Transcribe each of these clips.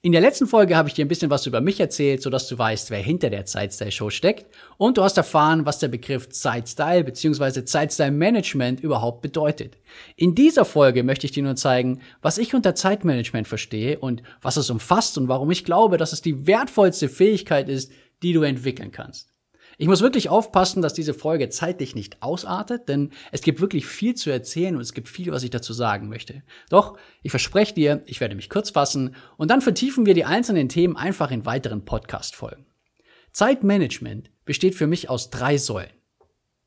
In der letzten Folge habe ich dir ein bisschen was über mich erzählt, sodass du weißt, wer hinter der Zeitstyle Show steckt und du hast erfahren, was der Begriff Zeitstyle bzw. Zeitstyle Management überhaupt bedeutet. In dieser Folge möchte ich dir nur zeigen, was ich unter Zeitmanagement verstehe und was es umfasst und warum ich glaube, dass es die wertvollste Fähigkeit ist, die du entwickeln kannst. Ich muss wirklich aufpassen, dass diese Folge zeitlich nicht ausartet, denn es gibt wirklich viel zu erzählen und es gibt viel, was ich dazu sagen möchte. Doch, ich verspreche dir, ich werde mich kurz fassen und dann vertiefen wir die einzelnen Themen einfach in weiteren Podcast-Folgen. Zeitmanagement besteht für mich aus drei Säulen.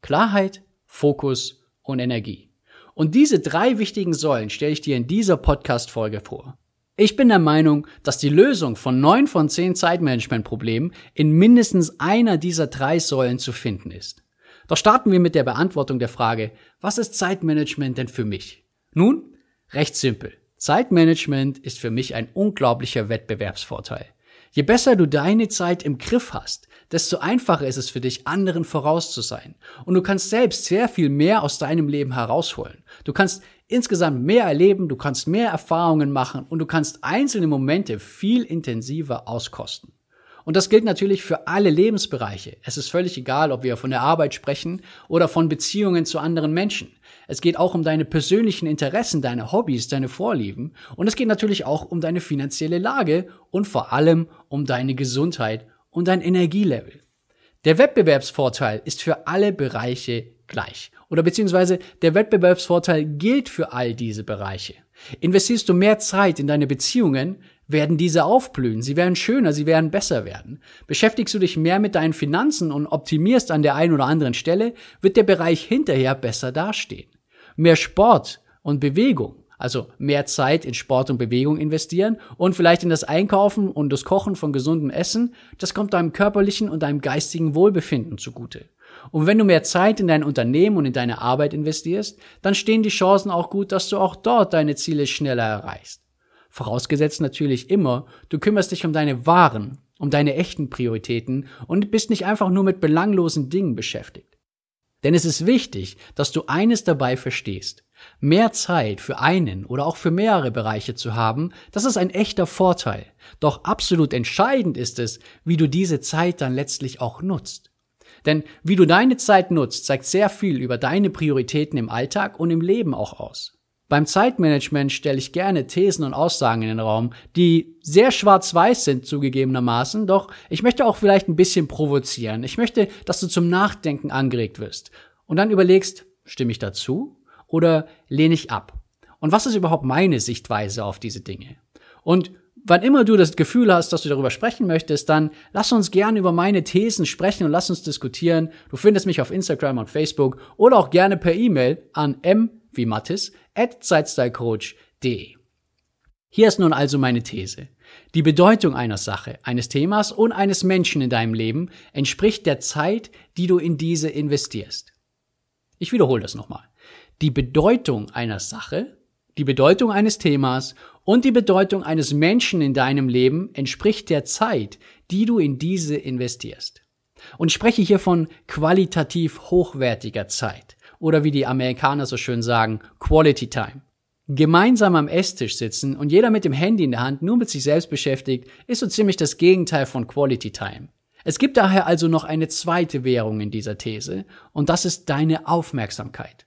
Klarheit, Fokus und Energie. Und diese drei wichtigen Säulen stelle ich dir in dieser Podcast-Folge vor. Ich bin der Meinung, dass die Lösung von neun von zehn Zeitmanagement-Problemen in mindestens einer dieser drei Säulen zu finden ist. Doch starten wir mit der Beantwortung der Frage, was ist Zeitmanagement denn für mich? Nun, recht simpel. Zeitmanagement ist für mich ein unglaublicher Wettbewerbsvorteil. Je besser du deine Zeit im Griff hast, desto einfacher ist es für dich, anderen voraus zu sein. Und du kannst selbst sehr viel mehr aus deinem Leben herausholen. Du kannst insgesamt mehr erleben, du kannst mehr Erfahrungen machen und du kannst einzelne Momente viel intensiver auskosten. Und das gilt natürlich für alle Lebensbereiche. Es ist völlig egal, ob wir von der Arbeit sprechen oder von Beziehungen zu anderen Menschen. Es geht auch um deine persönlichen Interessen, deine Hobbys, deine Vorlieben. Und es geht natürlich auch um deine finanzielle Lage und vor allem um deine Gesundheit und dein Energielevel. Der Wettbewerbsvorteil ist für alle Bereiche gleich. Oder beziehungsweise der Wettbewerbsvorteil gilt für all diese Bereiche. Investierst du mehr Zeit in deine Beziehungen, werden diese aufblühen, sie werden schöner, sie werden besser werden. Beschäftigst du dich mehr mit deinen Finanzen und optimierst an der einen oder anderen Stelle, wird der Bereich hinterher besser dastehen. Mehr Sport und Bewegung, also mehr Zeit in Sport und Bewegung investieren und vielleicht in das Einkaufen und das Kochen von gesundem Essen, das kommt deinem körperlichen und deinem geistigen Wohlbefinden zugute. Und wenn du mehr Zeit in dein Unternehmen und in deine Arbeit investierst, dann stehen die Chancen auch gut, dass du auch dort deine Ziele schneller erreichst. Vorausgesetzt natürlich immer, du kümmerst dich um deine wahren, um deine echten Prioritäten und bist nicht einfach nur mit belanglosen Dingen beschäftigt. Denn es ist wichtig, dass du eines dabei verstehst. Mehr Zeit für einen oder auch für mehrere Bereiche zu haben, das ist ein echter Vorteil. Doch absolut entscheidend ist es, wie du diese Zeit dann letztlich auch nutzt. Denn wie du deine Zeit nutzt, zeigt sehr viel über deine Prioritäten im Alltag und im Leben auch aus. Beim Zeitmanagement stelle ich gerne Thesen und Aussagen in den Raum, die sehr schwarz-weiß sind zugegebenermaßen, doch ich möchte auch vielleicht ein bisschen provozieren. Ich möchte, dass du zum Nachdenken angeregt wirst und dann überlegst, stimme ich dazu oder lehne ich ab? Und was ist überhaupt meine Sichtweise auf diese Dinge? Und wann immer du das Gefühl hast, dass du darüber sprechen möchtest, dann lass uns gerne über meine Thesen sprechen und lass uns diskutieren. Du findest mich auf Instagram und Facebook oder auch gerne per E-Mail an m wie Mattis at zeitstylecoach.de. Hier ist nun also meine These. Die Bedeutung einer Sache, eines Themas und eines Menschen in deinem Leben entspricht der Zeit, die du in diese investierst. Ich wiederhole das nochmal. Die Bedeutung einer Sache, die Bedeutung eines Themas und die Bedeutung eines Menschen in deinem Leben entspricht der Zeit, die du in diese investierst. Und ich spreche hier von qualitativ hochwertiger Zeit oder wie die Amerikaner so schön sagen, Quality Time. Gemeinsam am Esstisch sitzen und jeder mit dem Handy in der Hand nur mit sich selbst beschäftigt, ist so ziemlich das Gegenteil von Quality Time. Es gibt daher also noch eine zweite Währung in dieser These und das ist deine Aufmerksamkeit.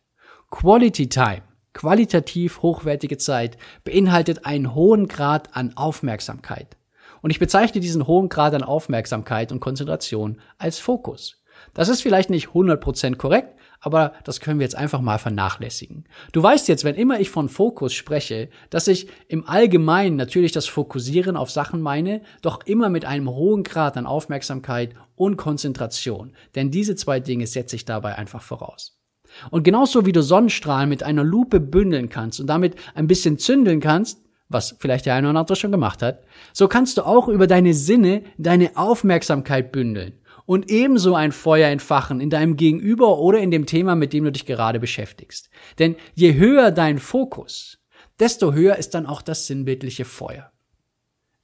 Quality Time, qualitativ hochwertige Zeit, beinhaltet einen hohen Grad an Aufmerksamkeit. Und ich bezeichne diesen hohen Grad an Aufmerksamkeit und Konzentration als Fokus. Das ist vielleicht nicht 100% korrekt, aber das können wir jetzt einfach mal vernachlässigen. Du weißt jetzt, wenn immer ich von Fokus spreche, dass ich im Allgemeinen natürlich das Fokussieren auf Sachen meine, doch immer mit einem hohen Grad an Aufmerksamkeit und Konzentration. Denn diese zwei Dinge setze ich dabei einfach voraus. Und genauso wie du Sonnenstrahlen mit einer Lupe bündeln kannst und damit ein bisschen zündeln kannst, was vielleicht der eine oder andere schon gemacht hat, so kannst du auch über deine Sinne deine Aufmerksamkeit bündeln und ebenso ein Feuer entfachen in deinem Gegenüber oder in dem Thema, mit dem du dich gerade beschäftigst. Denn je höher dein Fokus, desto höher ist dann auch das sinnbildliche Feuer.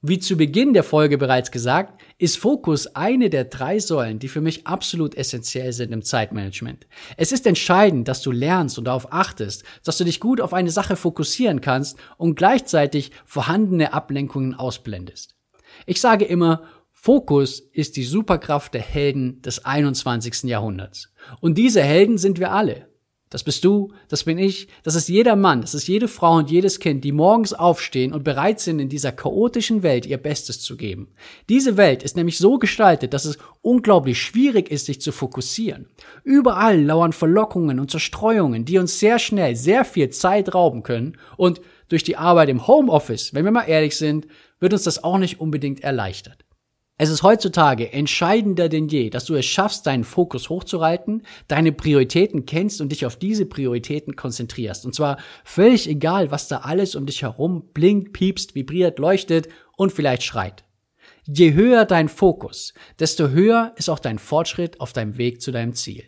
Wie zu Beginn der Folge bereits gesagt, ist Fokus eine der drei Säulen, die für mich absolut essentiell sind im Zeitmanagement. Es ist entscheidend, dass du lernst und darauf achtest, dass du dich gut auf eine Sache fokussieren kannst und gleichzeitig vorhandene Ablenkungen ausblendest. Ich sage immer, Fokus ist die Superkraft der Helden des 21. Jahrhunderts. Und diese Helden sind wir alle. Das bist du, das bin ich, das ist jeder Mann, das ist jede Frau und jedes Kind, die morgens aufstehen und bereit sind, in dieser chaotischen Welt ihr Bestes zu geben. Diese Welt ist nämlich so gestaltet, dass es unglaublich schwierig ist, sich zu fokussieren. Überall lauern Verlockungen und Zerstreuungen, die uns sehr schnell sehr viel Zeit rauben können und durch die Arbeit im Homeoffice, wenn wir mal ehrlich sind, wird uns das auch nicht unbedingt erleichtert. Es ist heutzutage entscheidender denn je, dass du es schaffst, deinen Fokus hochzuhalten, deine Prioritäten kennst und dich auf diese Prioritäten konzentrierst. Und zwar völlig egal, was da alles um dich herum blinkt, piepst, vibriert, leuchtet und vielleicht schreit. Je höher dein Fokus, desto höher ist auch dein Fortschritt auf deinem Weg zu deinem Ziel.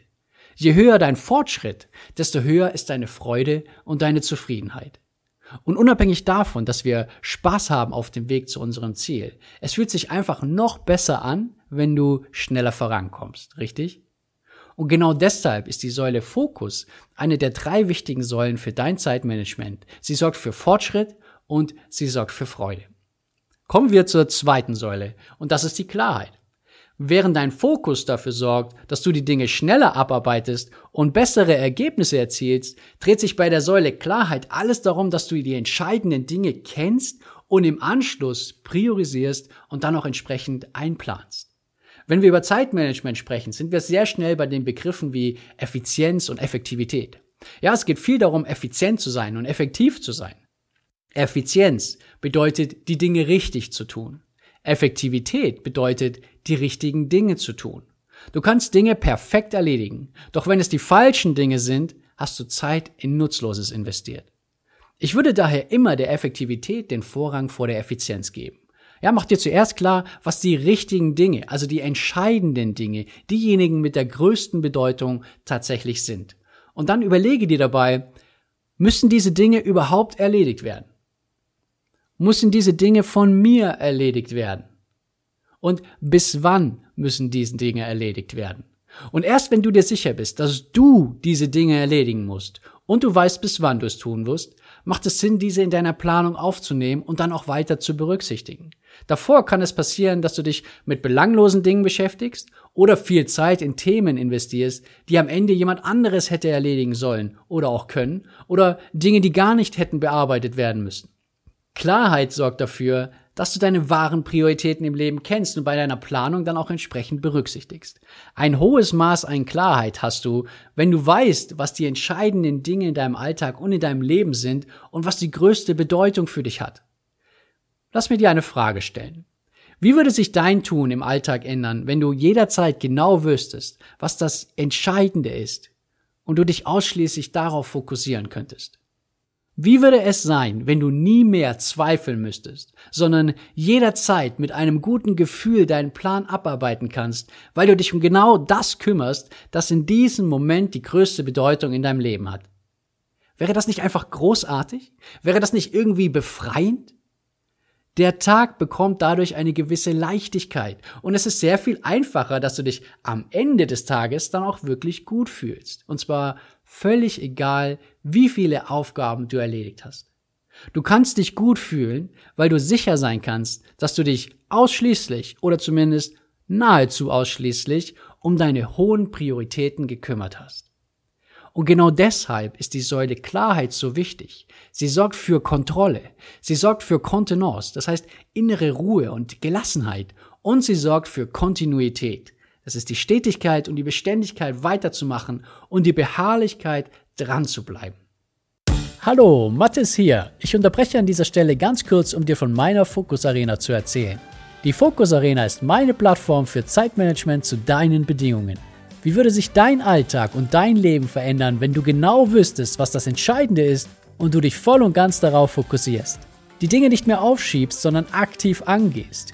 Je höher dein Fortschritt, desto höher ist deine Freude und deine Zufriedenheit. Und unabhängig davon, dass wir Spaß haben auf dem Weg zu unserem Ziel, es fühlt sich einfach noch besser an, wenn du schneller vorankommst, richtig? Und genau deshalb ist die Säule Fokus eine der drei wichtigen Säulen für dein Zeitmanagement. Sie sorgt für Fortschritt und sie sorgt für Freude. Kommen wir zur zweiten Säule und das ist die Klarheit. Während dein Fokus dafür sorgt, dass du die Dinge schneller abarbeitest und bessere Ergebnisse erzielst, dreht sich bei der Säule Klarheit alles darum, dass du die entscheidenden Dinge kennst und im Anschluss priorisierst und dann auch entsprechend einplanst. Wenn wir über Zeitmanagement sprechen, sind wir sehr schnell bei den Begriffen wie Effizienz und Effektivität. Ja, es geht viel darum, effizient zu sein und effektiv zu sein. Effizienz bedeutet, die Dinge richtig zu tun. Effektivität bedeutet, die richtigen Dinge zu tun. Du kannst Dinge perfekt erledigen, doch wenn es die falschen Dinge sind, hast du Zeit in Nutzloses investiert. Ich würde daher immer der Effektivität den Vorrang vor der Effizienz geben. Ja, mach dir zuerst klar, was die richtigen Dinge, also die entscheidenden Dinge, diejenigen mit der größten Bedeutung tatsächlich sind. Und dann überlege dir dabei, müssen diese Dinge überhaupt erledigt werden? müssen diese Dinge von mir erledigt werden? Und bis wann müssen diese Dinge erledigt werden? Und erst wenn du dir sicher bist, dass du diese Dinge erledigen musst und du weißt, bis wann du es tun wirst, macht es Sinn, diese in deiner Planung aufzunehmen und dann auch weiter zu berücksichtigen. Davor kann es passieren, dass du dich mit belanglosen Dingen beschäftigst oder viel Zeit in Themen investierst, die am Ende jemand anderes hätte erledigen sollen oder auch können oder Dinge, die gar nicht hätten bearbeitet werden müssen. Klarheit sorgt dafür, dass du deine wahren Prioritäten im Leben kennst und bei deiner Planung dann auch entsprechend berücksichtigst. Ein hohes Maß an Klarheit hast du, wenn du weißt, was die entscheidenden Dinge in deinem Alltag und in deinem Leben sind und was die größte Bedeutung für dich hat. Lass mir dir eine Frage stellen. Wie würde sich dein Tun im Alltag ändern, wenn du jederzeit genau wüsstest, was das Entscheidende ist und du dich ausschließlich darauf fokussieren könntest? Wie würde es sein, wenn du nie mehr zweifeln müsstest, sondern jederzeit mit einem guten Gefühl deinen Plan abarbeiten kannst, weil du dich um genau das kümmerst, das in diesem Moment die größte Bedeutung in deinem Leben hat? Wäre das nicht einfach großartig? Wäre das nicht irgendwie befreiend? Der Tag bekommt dadurch eine gewisse Leichtigkeit und es ist sehr viel einfacher, dass du dich am Ende des Tages dann auch wirklich gut fühlst. Und zwar völlig egal, wie viele Aufgaben du erledigt hast. Du kannst dich gut fühlen, weil du sicher sein kannst, dass du dich ausschließlich oder zumindest nahezu ausschließlich um deine hohen Prioritäten gekümmert hast. Und genau deshalb ist die Säule Klarheit so wichtig. Sie sorgt für Kontrolle, sie sorgt für Kontenance, das heißt innere Ruhe und Gelassenheit und sie sorgt für Kontinuität. Das ist die Stetigkeit und die Beständigkeit weiterzumachen und die Beharrlichkeit dran zu bleiben. Hallo, Mathis hier. Ich unterbreche an dieser Stelle ganz kurz, um dir von meiner Focus Arena zu erzählen. Die Focus Arena ist meine Plattform für Zeitmanagement zu deinen Bedingungen. Wie würde sich dein Alltag und dein Leben verändern, wenn du genau wüsstest, was das Entscheidende ist und du dich voll und ganz darauf fokussierst? die Dinge nicht mehr aufschiebst, sondern aktiv angehst?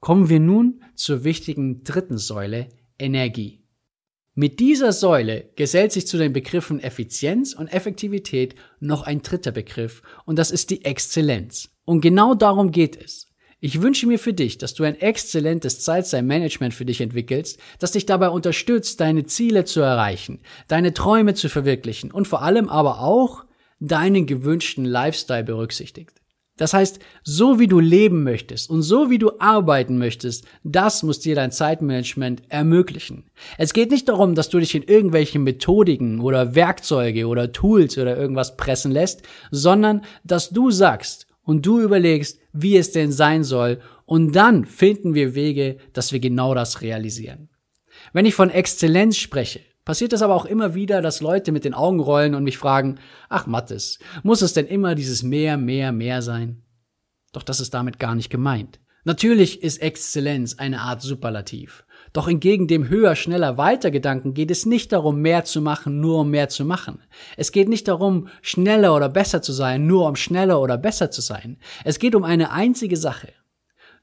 Kommen wir nun zur wichtigen dritten Säule, Energie. Mit dieser Säule gesellt sich zu den Begriffen Effizienz und Effektivität noch ein dritter Begriff und das ist die Exzellenz. Und genau darum geht es. Ich wünsche mir für dich, dass du ein exzellentes Zeitstyle-Management für dich entwickelst, das dich dabei unterstützt, deine Ziele zu erreichen, deine Träume zu verwirklichen und vor allem aber auch deinen gewünschten Lifestyle berücksichtigt. Das heißt, so wie du leben möchtest und so wie du arbeiten möchtest, das muss dir dein Zeitmanagement ermöglichen. Es geht nicht darum, dass du dich in irgendwelche Methodiken oder Werkzeuge oder Tools oder irgendwas pressen lässt, sondern dass du sagst und du überlegst, wie es denn sein soll und dann finden wir Wege, dass wir genau das realisieren. Wenn ich von Exzellenz spreche, passiert es aber auch immer wieder, dass Leute mit den Augen rollen und mich fragen, ach Mattes, muss es denn immer dieses mehr, mehr, mehr sein? Doch das ist damit gar nicht gemeint. Natürlich ist Exzellenz eine Art Superlativ. Doch entgegen dem höher, schneller, weiter Gedanken geht es nicht darum, mehr zu machen, nur um mehr zu machen. Es geht nicht darum, schneller oder besser zu sein, nur um schneller oder besser zu sein. Es geht um eine einzige Sache.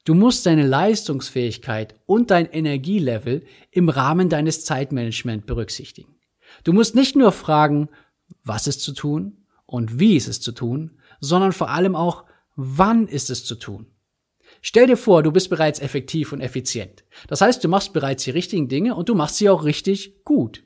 Du musst deine Leistungsfähigkeit und dein Energielevel im Rahmen deines Zeitmanagement berücksichtigen. Du musst nicht nur fragen, was ist zu tun und wie ist es zu tun, sondern vor allem auch, wann ist es zu tun. Stell dir vor, du bist bereits effektiv und effizient. Das heißt, du machst bereits die richtigen Dinge und du machst sie auch richtig gut.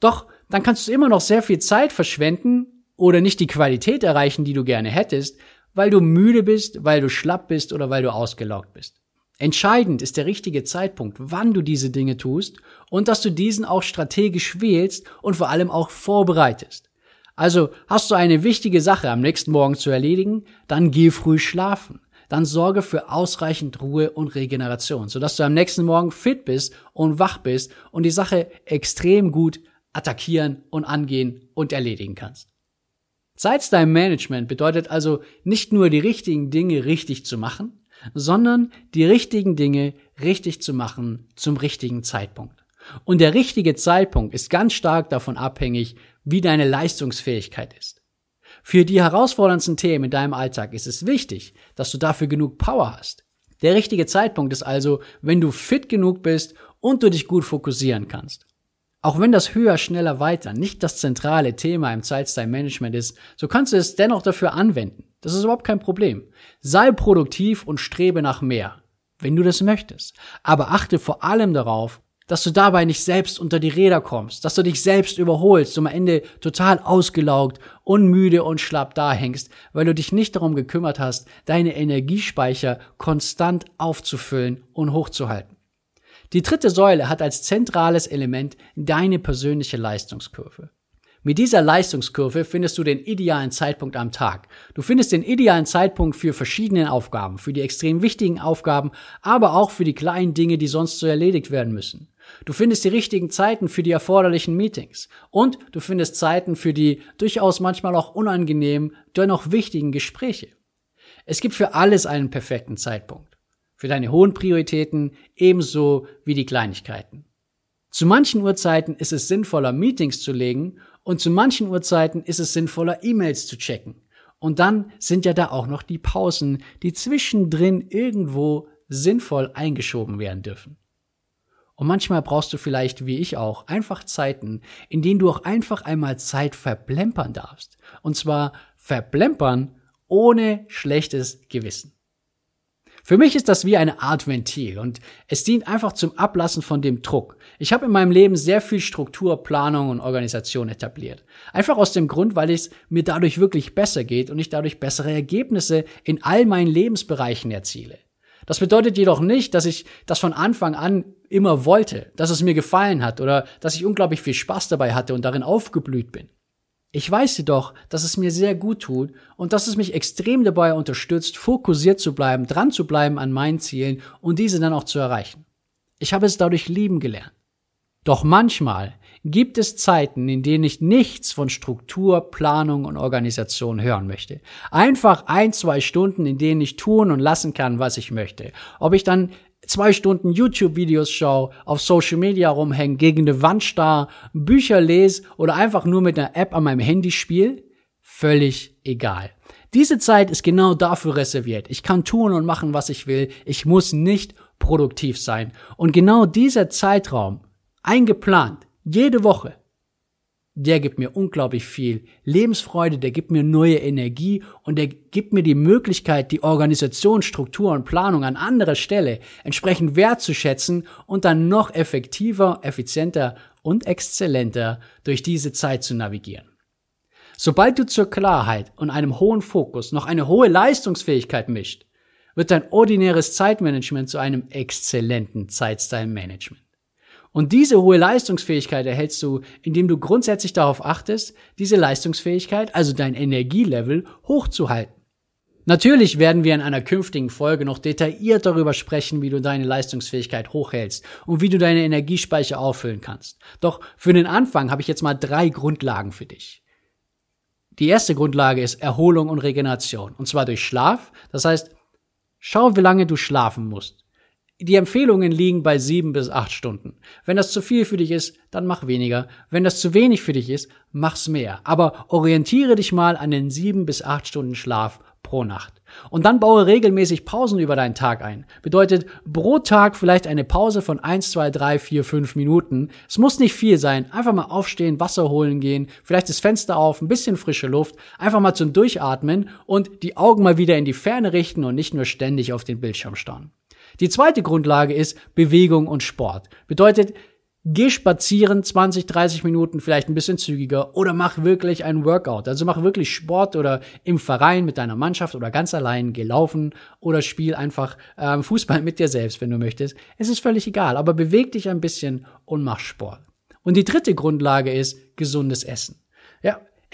Doch dann kannst du immer noch sehr viel Zeit verschwenden oder nicht die Qualität erreichen, die du gerne hättest, weil du müde bist, weil du schlapp bist oder weil du ausgelaugt bist. Entscheidend ist der richtige Zeitpunkt, wann du diese Dinge tust und dass du diesen auch strategisch wählst und vor allem auch vorbereitest. Also hast du eine wichtige Sache am nächsten Morgen zu erledigen, dann geh früh schlafen. Dann sorge für ausreichend Ruhe und Regeneration, sodass du am nächsten Morgen fit bist und wach bist und die Sache extrem gut attackieren und angehen und erledigen kannst. Zeitstyle Management bedeutet also nicht nur die richtigen Dinge richtig zu machen, sondern die richtigen Dinge richtig zu machen zum richtigen Zeitpunkt. Und der richtige Zeitpunkt ist ganz stark davon abhängig, wie deine Leistungsfähigkeit ist. Für die herausforderndsten Themen in deinem Alltag ist es wichtig, dass du dafür genug Power hast. Der richtige Zeitpunkt ist also, wenn du fit genug bist und du dich gut fokussieren kannst. Auch wenn das höher, schneller, weiter nicht das zentrale Thema im Zeitstyle Management ist, so kannst du es dennoch dafür anwenden. Das ist überhaupt kein Problem. Sei produktiv und strebe nach mehr, wenn du das möchtest. Aber achte vor allem darauf, dass du dabei nicht selbst unter die Räder kommst, dass du dich selbst überholst und am Ende total ausgelaugt, unmüde und schlapp dahängst, weil du dich nicht darum gekümmert hast, deine Energiespeicher konstant aufzufüllen und hochzuhalten. Die dritte Säule hat als zentrales Element deine persönliche Leistungskurve. Mit dieser Leistungskurve findest du den idealen Zeitpunkt am Tag. Du findest den idealen Zeitpunkt für verschiedene Aufgaben, für die extrem wichtigen Aufgaben, aber auch für die kleinen Dinge, die sonst so erledigt werden müssen. Du findest die richtigen Zeiten für die erforderlichen Meetings und du findest Zeiten für die durchaus manchmal auch unangenehmen, dennoch wichtigen Gespräche. Es gibt für alles einen perfekten Zeitpunkt für deine hohen Prioritäten ebenso wie die Kleinigkeiten. Zu manchen Uhrzeiten ist es sinnvoller, Meetings zu legen und zu manchen Uhrzeiten ist es sinnvoller, E-Mails zu checken. Und dann sind ja da auch noch die Pausen, die zwischendrin irgendwo sinnvoll eingeschoben werden dürfen. Und manchmal brauchst du vielleicht, wie ich auch, einfach Zeiten, in denen du auch einfach einmal Zeit verplempern darfst. Und zwar verplempern ohne schlechtes Gewissen. Für mich ist das wie eine Art Ventil und es dient einfach zum Ablassen von dem Druck. Ich habe in meinem Leben sehr viel Struktur, Planung und Organisation etabliert. Einfach aus dem Grund, weil es mir dadurch wirklich besser geht und ich dadurch bessere Ergebnisse in all meinen Lebensbereichen erziele. Das bedeutet jedoch nicht, dass ich das von Anfang an immer wollte, dass es mir gefallen hat oder dass ich unglaublich viel Spaß dabei hatte und darin aufgeblüht bin. Ich weiß jedoch, dass es mir sehr gut tut und dass es mich extrem dabei unterstützt, fokussiert zu bleiben, dran zu bleiben an meinen Zielen und diese dann auch zu erreichen. Ich habe es dadurch lieben gelernt. Doch manchmal gibt es Zeiten, in denen ich nichts von Struktur, Planung und Organisation hören möchte. Einfach ein, zwei Stunden, in denen ich tun und lassen kann, was ich möchte. Ob ich dann zwei Stunden YouTube-Videos schaue, auf Social Media rumhänge, gegen eine Wand starr, Bücher lese oder einfach nur mit einer App an meinem Handy spiele, völlig egal. Diese Zeit ist genau dafür reserviert. Ich kann tun und machen, was ich will. Ich muss nicht produktiv sein. Und genau dieser Zeitraum, eingeplant, jede Woche, der gibt mir unglaublich viel Lebensfreude, der gibt mir neue Energie und der gibt mir die Möglichkeit, die Organisation, Struktur und Planung an anderer Stelle entsprechend wertzuschätzen und dann noch effektiver, effizienter und exzellenter durch diese Zeit zu navigieren. Sobald du zur Klarheit und einem hohen Fokus noch eine hohe Leistungsfähigkeit mischt, wird dein ordinäres Zeitmanagement zu einem exzellenten Zeitstyle-Management. Und diese hohe Leistungsfähigkeit erhältst du, indem du grundsätzlich darauf achtest, diese Leistungsfähigkeit, also dein Energielevel, hochzuhalten. Natürlich werden wir in einer künftigen Folge noch detailliert darüber sprechen, wie du deine Leistungsfähigkeit hochhältst und wie du deine Energiespeicher auffüllen kannst. Doch für den Anfang habe ich jetzt mal drei Grundlagen für dich. Die erste Grundlage ist Erholung und Regeneration. Und zwar durch Schlaf. Das heißt, schau, wie lange du schlafen musst. Die Empfehlungen liegen bei sieben bis acht Stunden. Wenn das zu viel für dich ist, dann mach weniger. Wenn das zu wenig für dich ist, mach's mehr. Aber orientiere dich mal an den sieben bis acht Stunden Schlaf pro Nacht. Und dann baue regelmäßig Pausen über deinen Tag ein. Bedeutet pro Tag vielleicht eine Pause von eins, zwei, drei, vier, fünf Minuten. Es muss nicht viel sein. Einfach mal aufstehen, Wasser holen gehen, vielleicht das Fenster auf, ein bisschen frische Luft, einfach mal zum Durchatmen und die Augen mal wieder in die Ferne richten und nicht nur ständig auf den Bildschirm starren. Die zweite Grundlage ist Bewegung und Sport. Bedeutet, geh spazieren 20, 30 Minuten, vielleicht ein bisschen zügiger oder mach wirklich ein Workout. Also mach wirklich Sport oder im Verein mit deiner Mannschaft oder ganz allein geh laufen oder spiel einfach ähm, Fußball mit dir selbst, wenn du möchtest. Es ist völlig egal, aber beweg dich ein bisschen und mach Sport. Und die dritte Grundlage ist gesundes Essen.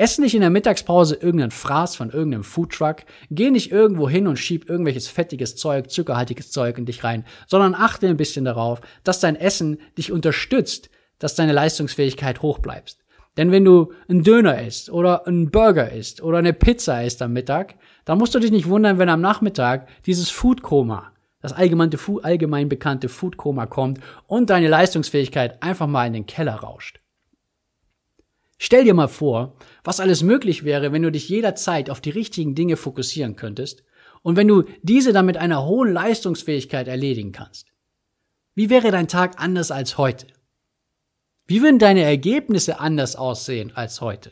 Ess nicht in der Mittagspause irgendeinen Fraß von irgendeinem Foodtruck. Geh nicht irgendwo hin und schieb irgendwelches fettiges Zeug, zuckerhaltiges Zeug in dich rein, sondern achte ein bisschen darauf, dass dein Essen dich unterstützt, dass deine Leistungsfähigkeit hoch bleibst. Denn wenn du einen Döner isst oder einen Burger isst oder eine Pizza isst am Mittag, dann musst du dich nicht wundern, wenn am Nachmittag dieses Foodkoma, das allgemeine, allgemein bekannte Foodkoma kommt und deine Leistungsfähigkeit einfach mal in den Keller rauscht. Stell dir mal vor, was alles möglich wäre, wenn du dich jederzeit auf die richtigen Dinge fokussieren könntest und wenn du diese dann mit einer hohen Leistungsfähigkeit erledigen kannst. Wie wäre dein Tag anders als heute? Wie würden deine Ergebnisse anders aussehen als heute?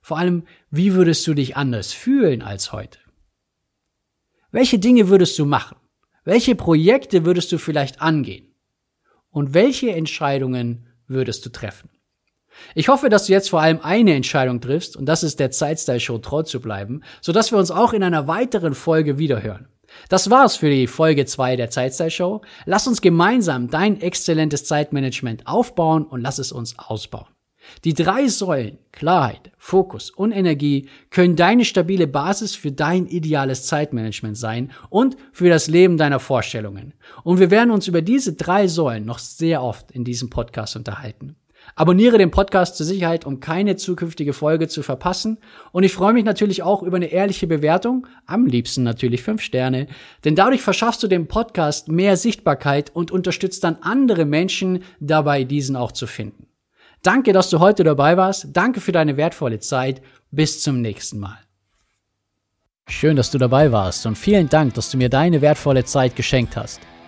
Vor allem, wie würdest du dich anders fühlen als heute? Welche Dinge würdest du machen? Welche Projekte würdest du vielleicht angehen? Und welche Entscheidungen würdest du treffen? Ich hoffe, dass du jetzt vor allem eine Entscheidung triffst und das ist der Zeitstyle Show treu zu bleiben, sodass wir uns auch in einer weiteren Folge wiederhören. Das war's für die Folge 2 der Zeitstyle Show. Lass uns gemeinsam dein exzellentes Zeitmanagement aufbauen und lass es uns ausbauen. Die drei Säulen Klarheit, Fokus und Energie können deine stabile Basis für dein ideales Zeitmanagement sein und für das Leben deiner Vorstellungen. Und wir werden uns über diese drei Säulen noch sehr oft in diesem Podcast unterhalten. Abonniere den Podcast zur Sicherheit, um keine zukünftige Folge zu verpassen. Und ich freue mich natürlich auch über eine ehrliche Bewertung, am liebsten natürlich fünf Sterne, denn dadurch verschaffst du dem Podcast mehr Sichtbarkeit und unterstützt dann andere Menschen dabei, diesen auch zu finden. Danke, dass du heute dabei warst. Danke für deine wertvolle Zeit. Bis zum nächsten Mal. Schön, dass du dabei warst und vielen Dank, dass du mir deine wertvolle Zeit geschenkt hast.